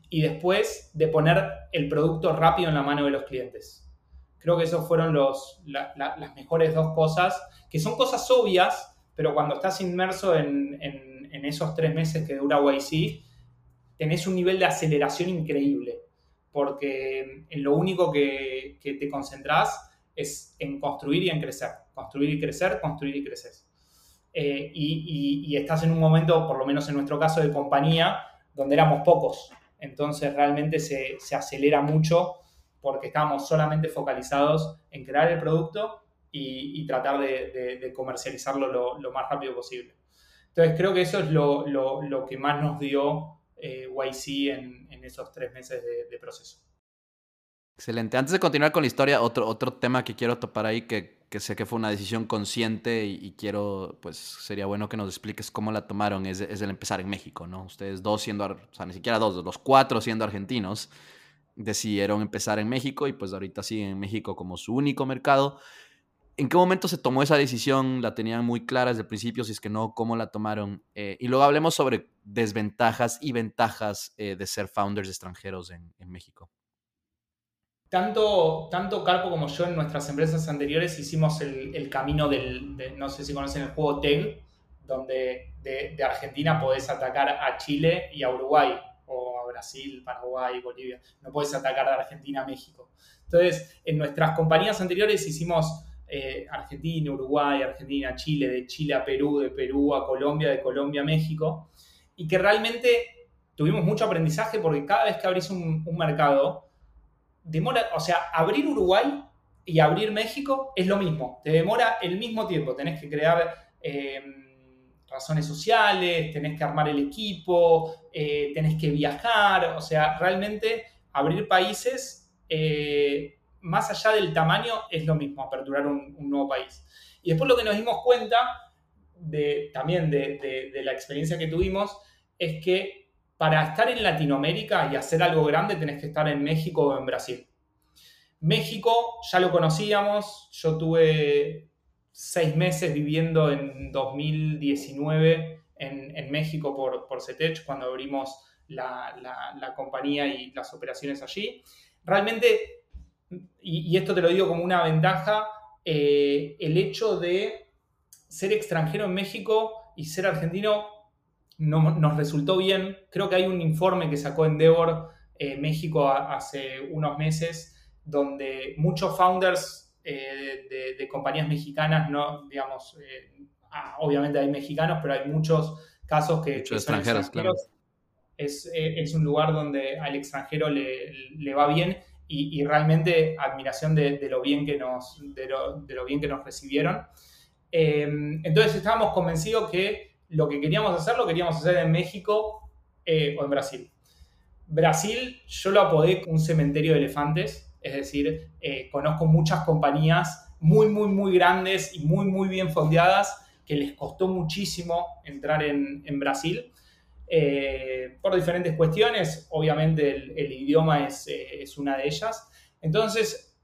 Y después, de poner el producto rápido en la mano de los clientes. Creo que esos fueron los, las mejores dos cosas, que son cosas obvias, pero cuando estás inmerso en, esos tres meses que dura YC, tenés un nivel de aceleración increíble, porque en lo único que, te concentrás es en construir y en crecer, construir y crecer, construir y crecer. Eh, y, estás en un momento, por lo menos en nuestro caso de compañía, donde éramos pocos. Entonces realmente se, se acelera mucho porque estábamos solamente focalizados en crear el producto y, tratar de, comercializarlo lo, más rápido posible. Entonces creo que eso es lo, que más nos dio eh, YC en, esos tres meses de, proceso. Excelente. Antes de continuar con la historia, otro, otro tema que quiero topar ahí, que, sé que fue una decisión consciente y, quiero, pues sería bueno que nos expliques cómo la tomaron, es, es el empezar en México, ¿no? Ustedes dos siendo, o sea, ni siquiera dos, los cuatro siendo argentinos decidieron empezar en México y pues ahorita siguen en México como su único mercado. ¿En qué momento se tomó esa decisión? ¿La tenían muy clara desde el principio? Si es que no, ¿cómo la tomaron? Eh, y luego hablemos sobre desventajas y ventajas eh, de ser founders extranjeros en, México. Tanto, tanto Carpo como yo en nuestras empresas anteriores hicimos el, camino del, no sé si conocen el juego TEG, donde de, de Argentina podés atacar a Chile y a Uruguay o a Brasil, Paraguay, Bolivia. No puedes atacar de Argentina a México. Entonces, en nuestras compañías anteriores hicimos eh, Argentina, Uruguay, Argentina, Chile, de Chile a Perú, de Perú a Colombia, de Colombia a México, y que realmente tuvimos mucho aprendizaje porque cada vez que abrís un, mercado, demora, o sea, abrir Uruguay y abrir México es lo mismo, te demora el mismo tiempo, tenés que crear... Eh, razones sociales, tenés que armar el equipo, eh, tenés que viajar, o sea, realmente abrir países, eh, más allá del tamaño, es lo mismo, aperturar un, nuevo país. Y después lo que nos dimos cuenta de, también de, la experiencia que tuvimos es que para estar en Latinoamérica y hacer algo grande tenés que estar en México o en Brasil. México ya lo conocíamos, yo tuve seis meses viviendo en 2019 en, México por, por CETECH, cuando abrimos la, compañía y las operaciones allí. Realmente, y, esto te lo digo como una ventaja, eh, el hecho de ser extranjero en México y ser argentino nos resultó bien. Creo que hay un informe que sacó Endeavor eh, México hace unos meses donde muchos founders eh, de, compañías mexicanas, no, digamos, eh, ah, obviamente hay mexicanos, pero hay muchos casos que, son extranjeros. Es, es, un lugar donde al extranjero le, le va bien y, realmente admiración de, lo bien que nos, de lo, bien que nos recibieron. entonces estábamos convencidos que lo que queríamos hacer lo queríamos hacer en México o en Brasil. Brasil yo lo apodé un cementerio de elefantes es decir, eh, conozco muchas compañías muy, muy, muy grandes y muy, muy bien fondeadas que les costó muchísimo entrar en, Brasil. Eh, por diferentes cuestiones, obviamente el, idioma es, eh, es, una de ellas. Entonces,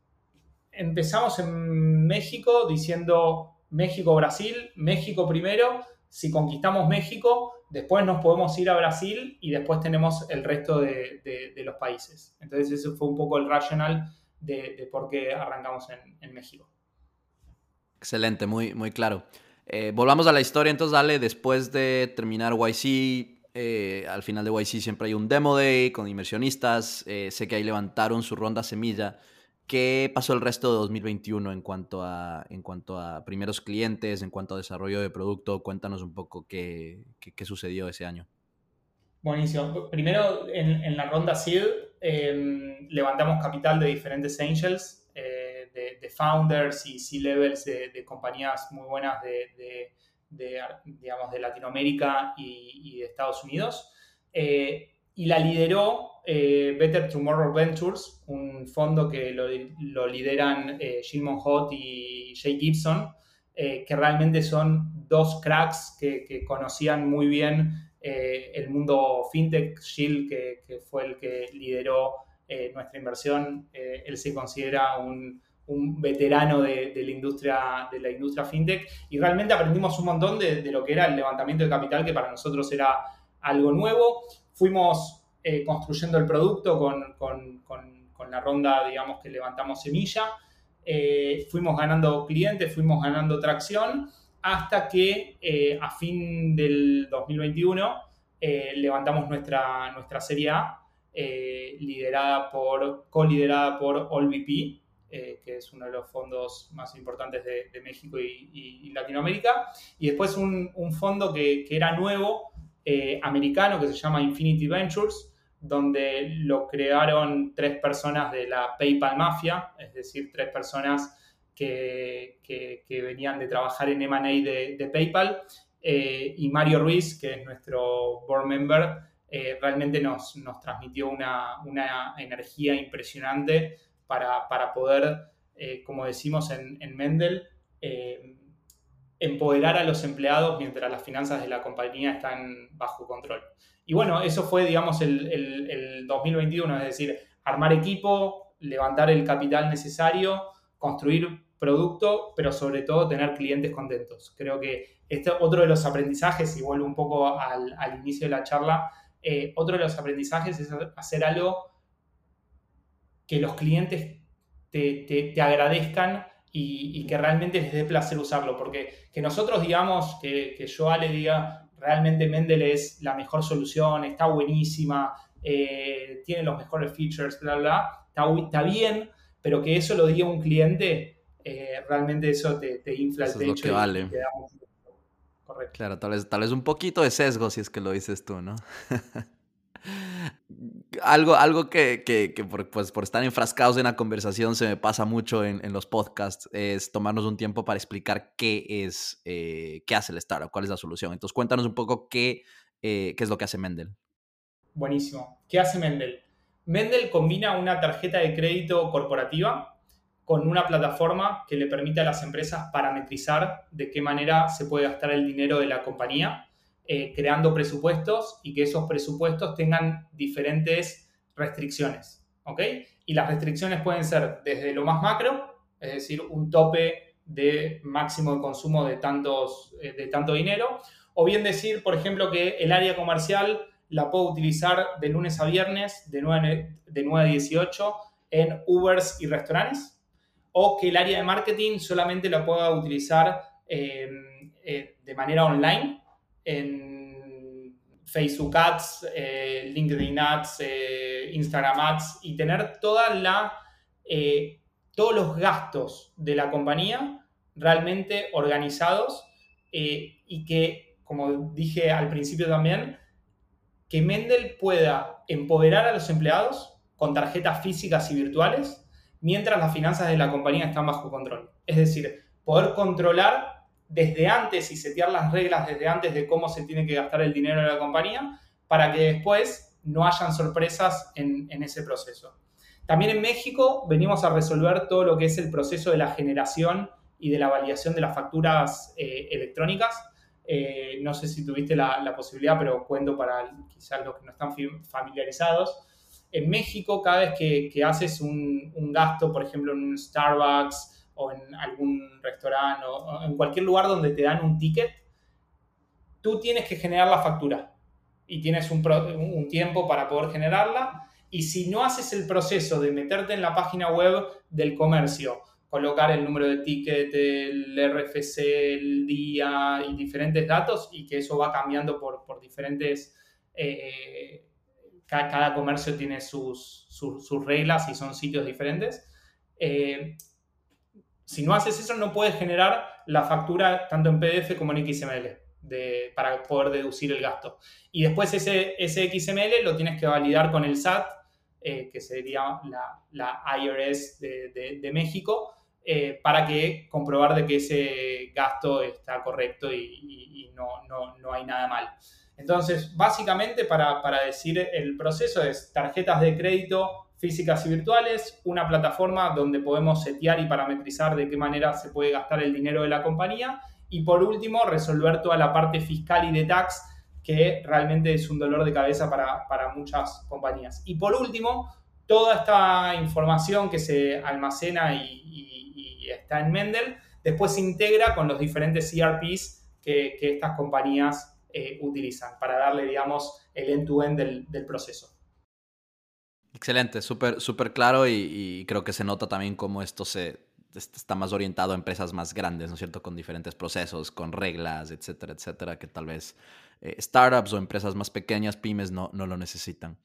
empezamos en México diciendo, México-Brasil, México primero, si conquistamos México, después nos podemos ir a Brasil y después tenemos el resto de, los países. Entonces ese fue un poco el racional de, por qué arrancamos en, México. Excelente, muy, muy claro. Eh, volvamos a la historia, entonces dale, después de terminar YC, eh, al final de YC siempre hay un demo day con inversionistas, eh, sé que ahí levantaron su ronda semilla. ¿Qué pasó el resto de 2021 en cuanto a, en cuanto a primeros clientes, en cuanto a desarrollo de producto? Cuéntanos un poco qué, qué, sucedió ese año. Buenísimo. Primero, en, la ronda SEED em, levantamos capital de diferentes angels, eh, de, founders y C-levels de, compañías muy buenas de, digamos, de Latinoamérica y, de Estados Unidos. Eh, y la lideró eh, Better Tomorrow Ventures, un fondo que lo, lideran eh, Gilmon y Jay Gibson, eh, que realmente son dos cracks que, conocían muy bien el mundo fintech. Gil, que, fue el que lideró nuestra inversión, él se considera un, veterano de, la industria, de la industria fintech y realmente aprendimos un montón de, lo que era el levantamiento de capital, que para nosotros era algo nuevo fuimos eh, construyendo el producto con, la ronda, digamos, que levantamos semilla. Eh, fuimos ganando clientes, fuimos ganando tracción, hasta que eh, a fin del 2021 levantamos nuestra, nuestra serie A, liderada por, co-liderada por AllVP, que es uno de los fondos más importantes de, México y, Latinoamérica. Y después un, fondo que, que, era nuevo, eh, americano que se llama Infinity Ventures, donde lo crearon tres personas de la PayPal Mafia, es decir, tres personas que, venían de trabajar en MA de, PayPal, eh, y Mario Ruiz, que es nuestro board member, eh, realmente nos, transmitió una, energía impresionante para, poder, como decimos en, en Mendel, empoderar a los empleados mientras las finanzas de la compañía están bajo control. Y bueno, eso fue, digamos, el, 2021, es decir, armar equipo, levantar el capital necesario, construir producto, pero sobre todo tener clientes contentos. Creo que este otro de los aprendizajes, y vuelvo un poco al, inicio de la charla, eh, otro de los aprendizajes es hacer algo que los clientes te, te agradezcan y, que realmente les dé placer usarlo. Porque que nosotros digamos, que, que yo Ale diga, realmente Mendel es la mejor solución, está buenísima, eh, tiene los mejores features, bla, bla, está, está, bien, pero que eso lo diga un cliente, eh, realmente eso te, te infla el techo. Es lo que vale. Correcto. Claro, tal vez, tal vez un poquito de sesgo si es que lo dices tú, ¿no? algo, algo que, por, pues, por estar enfrascados en la conversación se me pasa mucho en, los podcasts es tomarnos un tiempo para explicar qué es, eh, qué hace el startup, cuál es la solución. Entonces cuéntanos un poco qué, eh, qué es lo que hace Mendel. Buenísimo. ¿Qué hace Mendel? Mendel combina una tarjeta de crédito corporativa con una plataforma que le permite a las empresas parametrizar de qué manera se puede gastar el dinero de la compañía eh, creando presupuestos y que esos presupuestos tengan diferentes restricciones. ¿ok? Y las restricciones pueden ser desde lo más macro, es decir, un tope de máximo de consumo de, tantos, eh, de tanto dinero, o bien decir, por ejemplo, que el área comercial la puedo utilizar de lunes a viernes, de 9, de 9 a 18, en Ubers y restaurantes, o que el área de marketing solamente la pueda utilizar eh, de manera online en Facebook Ads, eh, LinkedIn Ads, eh, Instagram Ads y tener toda la, eh, todos los gastos de la compañía realmente organizados y que, como dije al principio también, que Mendel pueda empoderar a los empleados con tarjetas físicas y virtuales mientras las finanzas de la compañía están bajo control. Es decir, poder controlar desde antes y setear las reglas desde antes de cómo se tiene que gastar el dinero de la compañía para que después no hayan sorpresas en, ese proceso. También en México venimos a resolver todo lo que es el proceso de la generación y de la validación de las facturas eh, electrónicas. Eh, no sé si tuviste la, posibilidad, pero cuento para quizás los que no están familiarizados. En México, cada vez que, haces un, un, gasto, por ejemplo, en un Starbucks o en algún restaurante o, en cualquier lugar donde te dan un ticket, tú tienes que generar la factura y tienes un, un tiempo para poder generarla. Y si no haces el proceso de meterte en la página web del comercio, colocar el número de ticket, el RFC, el día y diferentes datos y que eso va cambiando por, por diferentes... Eh, cada, comercio tiene sus, sus, reglas y son sitios diferentes. Eh, si no haces eso, no puedes generar la factura tanto en PDF como en XML para poder deducir el gasto. Y después ese, ese XML lo tienes que validar con el SAT, eh, que sería la, la IRS de, de, México, eh, para que comprobar de que ese gasto está correcto y, y no, no, no, hay nada mal. Entonces, básicamente, para, para decir el proceso es tarjetas de crédito físicas y virtuales, una plataforma donde podemos setear y parametrizar de qué manera se puede gastar el dinero de la compañía y por último resolver toda la parte fiscal y de tax que realmente es un dolor de cabeza para, para muchas compañías. Y por último, toda esta información que se almacena y, está en Mendel, después se integra con los diferentes ERPs que, que estas compañías eh, utilizan para darle, digamos, el end-to-end del, del proceso. Excelente, súper súper claro y, creo que se nota también cómo esto se está más orientado a empresas más grandes, ¿no es cierto? Con diferentes procesos, con reglas, etcétera, etcétera, que tal vez eh, startups o empresas más pequeñas, pymes, no, no lo necesitan.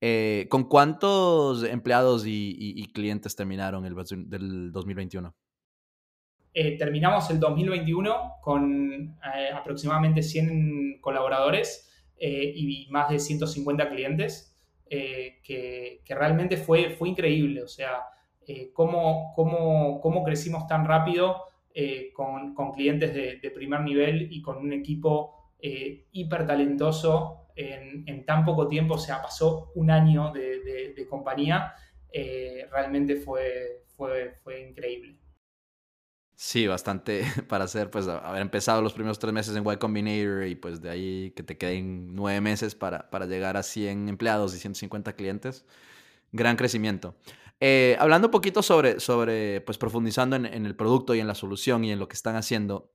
Eh, ¿Con cuántos empleados y, clientes terminaron el del 2021? Eh, terminamos el 2021 con aproximadamente 100 colaboradores y más de 150 clientes. Eh, que, realmente fue, fue increíble. O sea, eh, cómo, cómo, cómo, crecimos tan rápido eh, con, con, clientes de, primer nivel y con un equipo hiper talentoso en, en, tan poco tiempo. O sea, pasó un año de, de compañía. realmente fue, fue, fue increíble. Sí, bastante para hacer, pues, haber empezado los primeros tres meses en Y Combinator y pues de ahí que te queden nueve meses para, para llegar a 100 empleados y 150 clientes. Gran crecimiento. Eh, hablando un poquito sobre, sobre pues, profundizando en, el producto y en la solución y en lo que están haciendo,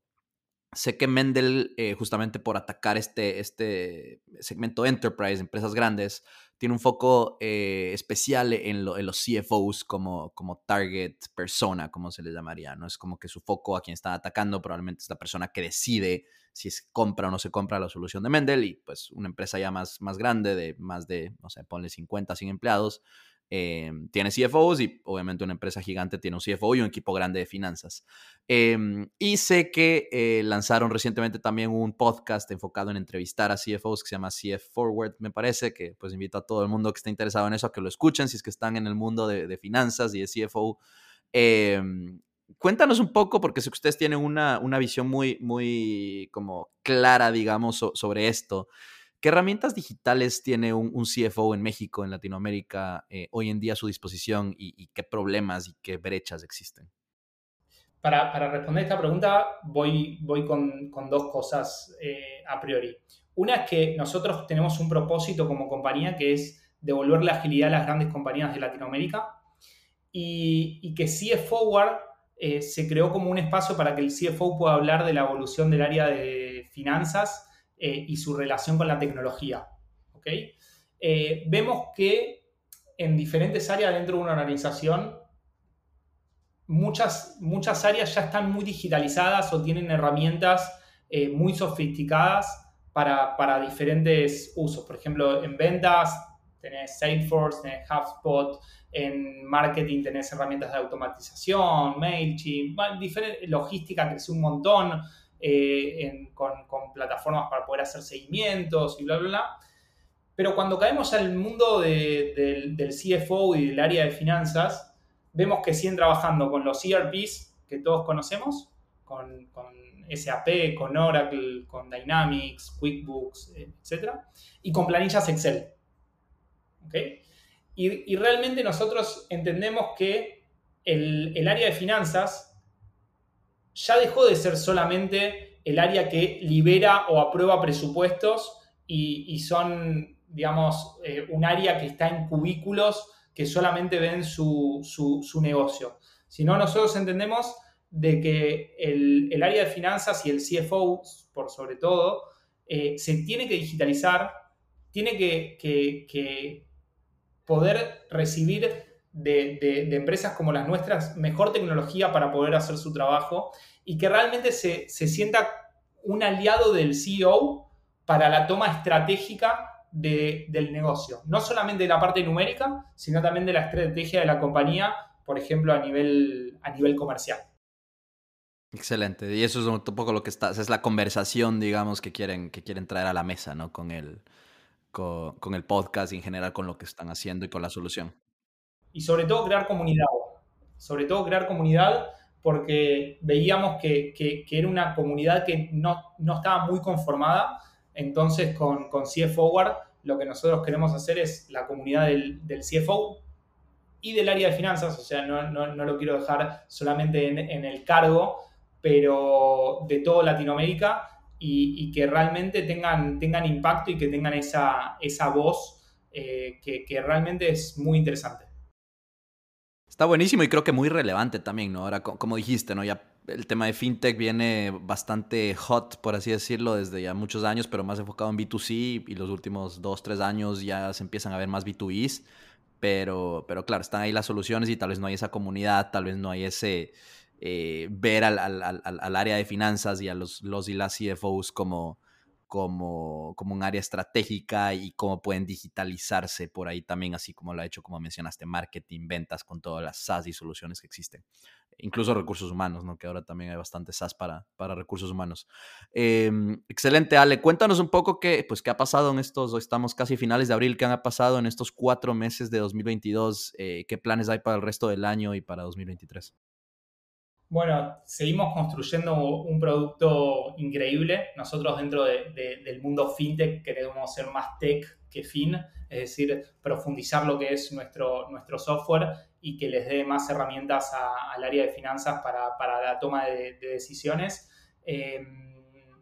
sé que Mendel, eh, justamente por atacar este, este segmento enterprise, empresas grandes, tiene un foco eh, especial en, los CFOs como, como target persona, como se les llamaría, ¿no? Es como que su foco a quien está atacando probablemente es la persona que decide si compra o no se compra la solución de Mendel y pues una empresa ya más, más grande de más de, no sé, ponle 50, 100 empleados, Em, tiene CFOs y obviamente una empresa gigante tiene un CFO y un equipo grande de finanzas. Em, y sé que eh, lanzaron recientemente también un podcast enfocado en entrevistar a CFOs que se llama CF Forward, me parece, que pues invito a todo el mundo que esté interesado en eso a que lo escuchen si es que están en el mundo de, finanzas y de CFO. Em, cuéntanos un poco, porque sé que ustedes tienen una, una visión muy, muy como clara, digamos, sobre esto. ¿Qué herramientas digitales tiene un, CFO en México, en Latinoamérica, eh, hoy en día a su disposición y, qué problemas y qué brechas existen? Para, responder esta pregunta voy, con, dos cosas eh, a priori. Una es que nosotros tenemos un propósito como compañía que es devolver la agilidad a las grandes compañías de Latinoamérica y, que CF Forward eh, se creó como un espacio para que el CFO pueda hablar de la evolución del área de finanzas eh, y su relación con la tecnología. ¿okay? Eh, vemos que en diferentes áreas dentro de una organización, muchas, muchas áreas ya están muy digitalizadas o tienen herramientas eh, muy sofisticadas para, para, diferentes usos. Por ejemplo, en ventas tenés Salesforce, tenés HubSpot, en marketing tenés herramientas de automatización, MailChimp, logística creció un montón. Eh, con, plataformas para poder hacer seguimientos y bla, bla, bla. Pero cuando caemos al mundo del, CFO y del área de finanzas, vemos que siguen trabajando con los ERPs que todos conocemos, con, SAP, con Oracle, con Dynamics, QuickBooks, etc. Y con planillas Excel. Y, realmente nosotros entendemos que el área de finanzas ya dejó de ser solamente el área que libera o aprueba presupuestos y, son, digamos, eh, un área que está en cubículos que solamente ven su, negocio. sino nosotros entendemos de que el, área de finanzas y el CFO, por sobre todo, eh, se tiene que digitalizar, tiene que, poder recibir de, empresas como las nuestras mejor tecnología para poder hacer su trabajo y que realmente se, se sienta un aliado del CEO para la toma estratégica del negocio. No solamente de la parte numérica, sino también de la estrategia de la compañía, por ejemplo, a nivel, a nivel comercial. Excelente. Y eso es un poco lo que está, es la conversación, digamos, que quieren, que quieren traer a la mesa, ¿no? Con el, con, el podcast y en general con lo que están haciendo y con la solución. Y sobre todo crear comunidad. Sobre todo crear comunidad porque veíamos que, que, era una comunidad que no, no estaba muy conformada entonces, con, con CF lo que nosotros queremos hacer es la comunidad del, CFO y del área de finanzas, o sea, no, lo quiero dejar solamente en, el cargo, pero de toda Latinoamérica y, que realmente tengan, tengan impacto y que tengan esa, esa voz eh, que, que realmente es muy interesante. Está buenísimo y creo que muy relevante también, ¿no? Ahora, como dijiste, ¿no? Ya el tema de fintech viene bastante hot, por así decirlo, desde ya muchos años, pero más enfocado en B2C y los últimos dos, tres años ya se empiezan a ver más B2Bs. Pero, pero claro, están ahí las soluciones y tal vez no hay esa comunidad, tal vez no hay ese eh, ver al, al, al, área de finanzas y a los, los y las CFOs como, como, como un área estratégica y cómo pueden digitalizarse por ahí también, así como lo ha hecho, como mencionaste, marketing, ventas con todas las SaaS y soluciones que existen. Incluso recursos humanos, ¿no? Que ahora también hay bastante SaaS para, para recursos humanos. Em, excelente, Ale. Cuéntanos un poco qué, pues, qué ha pasado en estos, estamos casi finales de abril, qué han pasado en estos cuatro meses de 2022, eh, qué planes hay para el resto del año y para 2023. Bueno, seguimos construyendo un producto increíble. Nosotros dentro del mundo fintech queremos ser más tech que fin, es decir, profundizar lo que es nuestro, nuestro software y que les dé más herramientas al área de finanzas para, la toma de, decisiones. Em,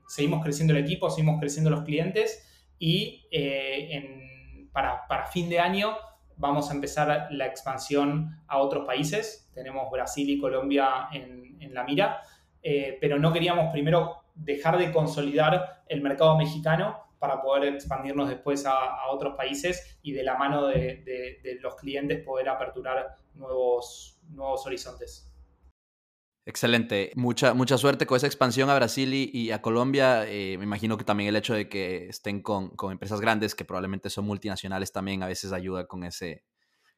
seguimos creciendo el equipo, seguimos creciendo los clientes y eh, para, para fin de año vamos a empezar la expansión a otros países. Tenemos Brasil y Colombia en, la mira, eh, pero no queríamos primero dejar de consolidar el mercado mexicano para poder expandirnos después a, otros países y de la mano de, los clientes poder aperturar nuevos, nuevos horizontes. Excelente. Mucha, mucha suerte con esa expansión a Brasil y, a Colombia. Eh, me imagino que también el hecho de que estén con, empresas grandes que probablemente son multinacionales también a veces ayuda con, ese,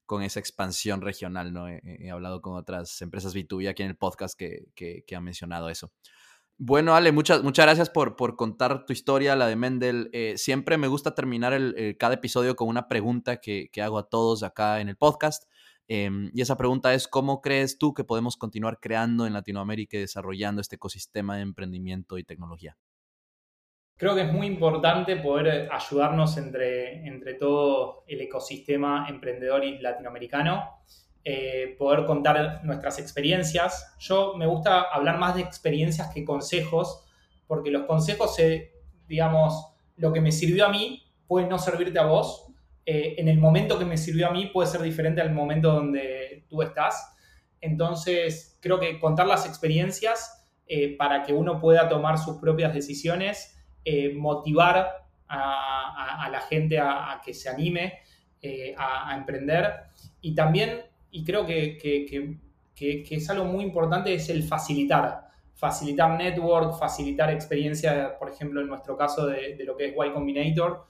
con esa expansión regional. ¿no? He, hablado con otras empresas B2B aquí en el podcast que, que, han mencionado eso. Bueno, Ale, muchas, muchas gracias por, por contar tu historia, la de Mendel. Eh, siempre me gusta terminar el, cada episodio con una pregunta que, que hago a todos acá en el podcast. Em, y esa pregunta es, ¿cómo crees tú que podemos continuar creando en Latinoamérica y desarrollando este ecosistema de emprendimiento y tecnología? Creo que es muy importante poder ayudarnos entre, entre todo el ecosistema emprendedor y latinoamericano, eh, poder contar nuestras experiencias. Yo me gusta hablar más de experiencias que consejos, porque los consejos, digamos, lo que me sirvió a mí puede no servirte a vos, eh, en el momento que me sirvió a mí puede ser diferente al momento donde tú estás. Entonces, creo que contar las experiencias eh, para que uno pueda tomar sus propias decisiones, eh, motivar a, la gente a, que se anime a, emprender. Y también, y creo que, es algo muy importante, es el facilitar. Facilitar network, facilitar experiencia, por ejemplo, en nuestro caso de, de lo que es Y Combinator,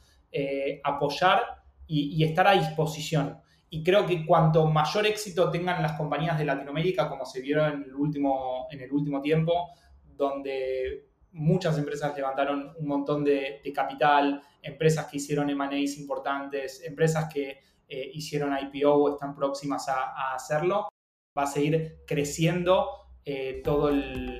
apoyar y, estar a disposición. Y creo que cuanto mayor éxito tengan las compañías de Latinoamérica, como se vieron en el último, en el último tiempo, donde muchas empresas levantaron un montón de, capital, empresas que hicieron M&As importantes, empresas que eh, hicieron IPO o están próximas a, hacerlo, va a seguir creciendo eh, todo, el,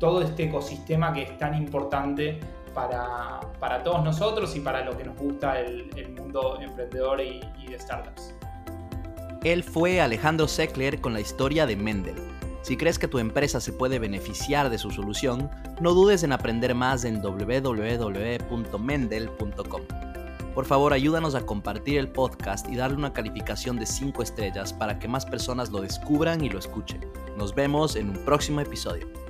todo este ecosistema que es tan importante para, todos nosotros y para lo que nos gusta el, mundo emprendedor y, y, de startups. Él fue Alejandro Seckler con la historia de Mendel. Si crees que tu empresa se puede beneficiar de su solución, no dudes en aprender más en www.mendel.com. Por favor, ayúdanos a compartir el podcast y darle una calificación de 5 estrellas para que más personas lo descubran y lo escuchen. Nos vemos en un próximo episodio.